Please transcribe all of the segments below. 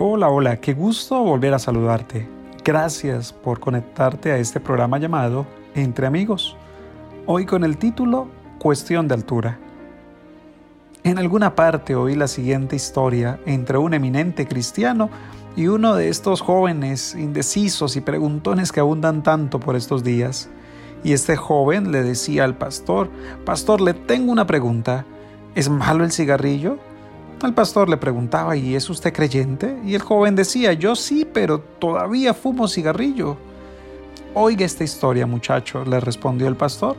Hola, hola, qué gusto volver a saludarte. Gracias por conectarte a este programa llamado Entre Amigos. Hoy con el título Cuestión de altura. En alguna parte oí la siguiente historia entre un eminente cristiano y uno de estos jóvenes indecisos y preguntones que abundan tanto por estos días. Y este joven le decía al pastor, Pastor, le tengo una pregunta. ¿Es malo el cigarrillo? El pastor le preguntaba, ¿y es usted creyente? Y el joven decía, yo sí, pero todavía fumo cigarrillo. Oiga esta historia, muchacho, le respondió el pastor.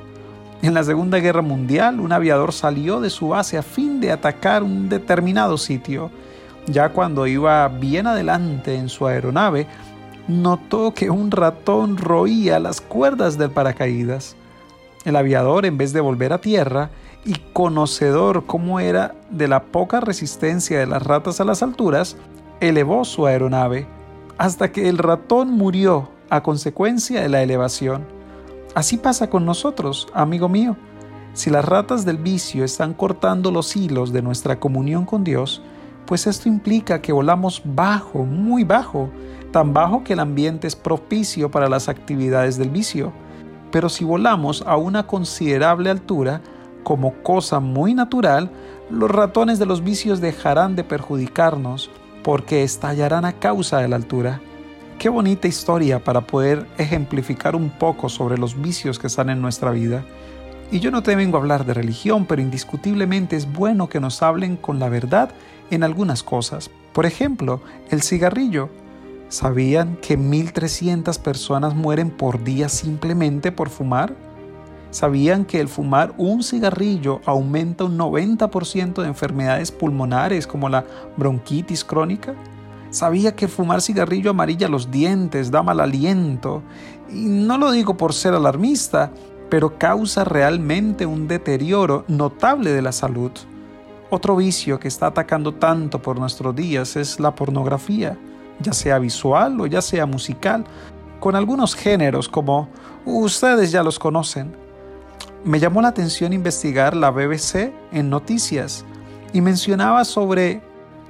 En la Segunda Guerra Mundial, un aviador salió de su base a fin de atacar un determinado sitio. Ya cuando iba bien adelante en su aeronave, notó que un ratón roía las cuerdas del paracaídas. El aviador, en vez de volver a tierra, y conocedor cómo era de la poca resistencia de las ratas a las alturas, elevó su aeronave hasta que el ratón murió a consecuencia de la elevación. Así pasa con nosotros, amigo mío. Si las ratas del vicio están cortando los hilos de nuestra comunión con Dios, pues esto implica que volamos bajo, muy bajo, tan bajo que el ambiente es propicio para las actividades del vicio. Pero si volamos a una considerable altura, como cosa muy natural, los ratones de los vicios dejarán de perjudicarnos porque estallarán a causa de la altura. Qué bonita historia para poder ejemplificar un poco sobre los vicios que están en nuestra vida. Y yo no te vengo a hablar de religión, pero indiscutiblemente es bueno que nos hablen con la verdad en algunas cosas. Por ejemplo, el cigarrillo. ¿Sabían que 1.300 personas mueren por día simplemente por fumar? ¿Sabían que el fumar un cigarrillo aumenta un 90% de enfermedades pulmonares como la bronquitis crónica? ¿Sabía que fumar cigarrillo amarilla los dientes, da mal aliento? Y no lo digo por ser alarmista, pero causa realmente un deterioro notable de la salud. Otro vicio que está atacando tanto por nuestros días es la pornografía, ya sea visual o ya sea musical, con algunos géneros como ustedes ya los conocen, me llamó la atención investigar la BBC en noticias y mencionaba sobre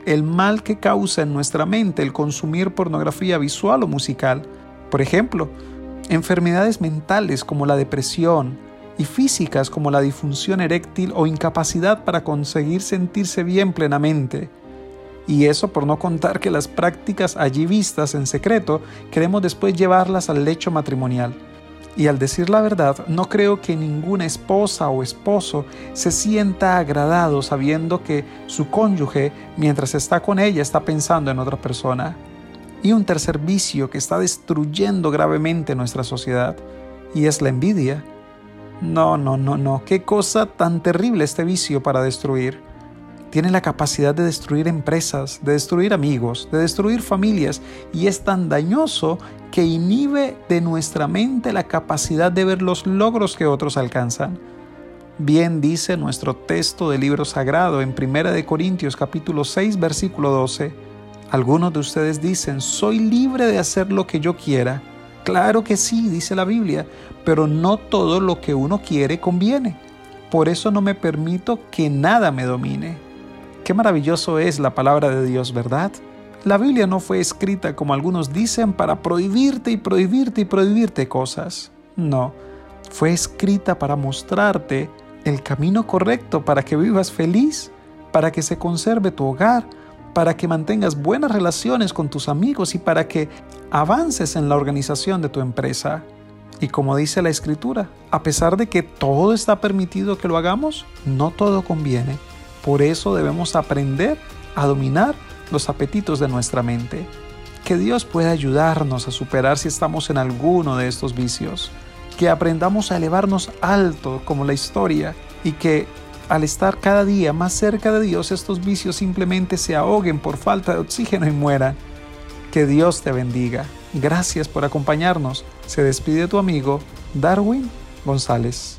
el mal que causa en nuestra mente el consumir pornografía visual o musical. Por ejemplo, enfermedades mentales como la depresión y físicas como la disfunción eréctil o incapacidad para conseguir sentirse bien plenamente. Y eso por no contar que las prácticas allí vistas en secreto queremos después llevarlas al lecho matrimonial. Y al decir la verdad, no creo que ninguna esposa o esposo se sienta agradado sabiendo que su cónyuge, mientras está con ella, está pensando en otra persona. Y un tercer vicio que está destruyendo gravemente nuestra sociedad, y es la envidia. No, no, no, no, qué cosa tan terrible este vicio para destruir tiene la capacidad de destruir empresas, de destruir amigos, de destruir familias y es tan dañoso que inhibe de nuestra mente la capacidad de ver los logros que otros alcanzan. Bien dice nuestro texto del libro sagrado en 1 de Corintios capítulo 6 versículo 12. Algunos de ustedes dicen, soy libre de hacer lo que yo quiera. Claro que sí, dice la Biblia, pero no todo lo que uno quiere conviene. Por eso no me permito que nada me domine. Qué maravilloso es la palabra de Dios, ¿verdad? La Biblia no fue escrita como algunos dicen para prohibirte y prohibirte y prohibirte cosas. No, fue escrita para mostrarte el camino correcto para que vivas feliz, para que se conserve tu hogar, para que mantengas buenas relaciones con tus amigos y para que avances en la organización de tu empresa. Y como dice la escritura, a pesar de que todo está permitido que lo hagamos, no todo conviene. Por eso debemos aprender a dominar los apetitos de nuestra mente. Que Dios pueda ayudarnos a superar si estamos en alguno de estos vicios. Que aprendamos a elevarnos alto como la historia y que al estar cada día más cerca de Dios estos vicios simplemente se ahoguen por falta de oxígeno y mueran. Que Dios te bendiga. Gracias por acompañarnos. Se despide tu amigo Darwin González.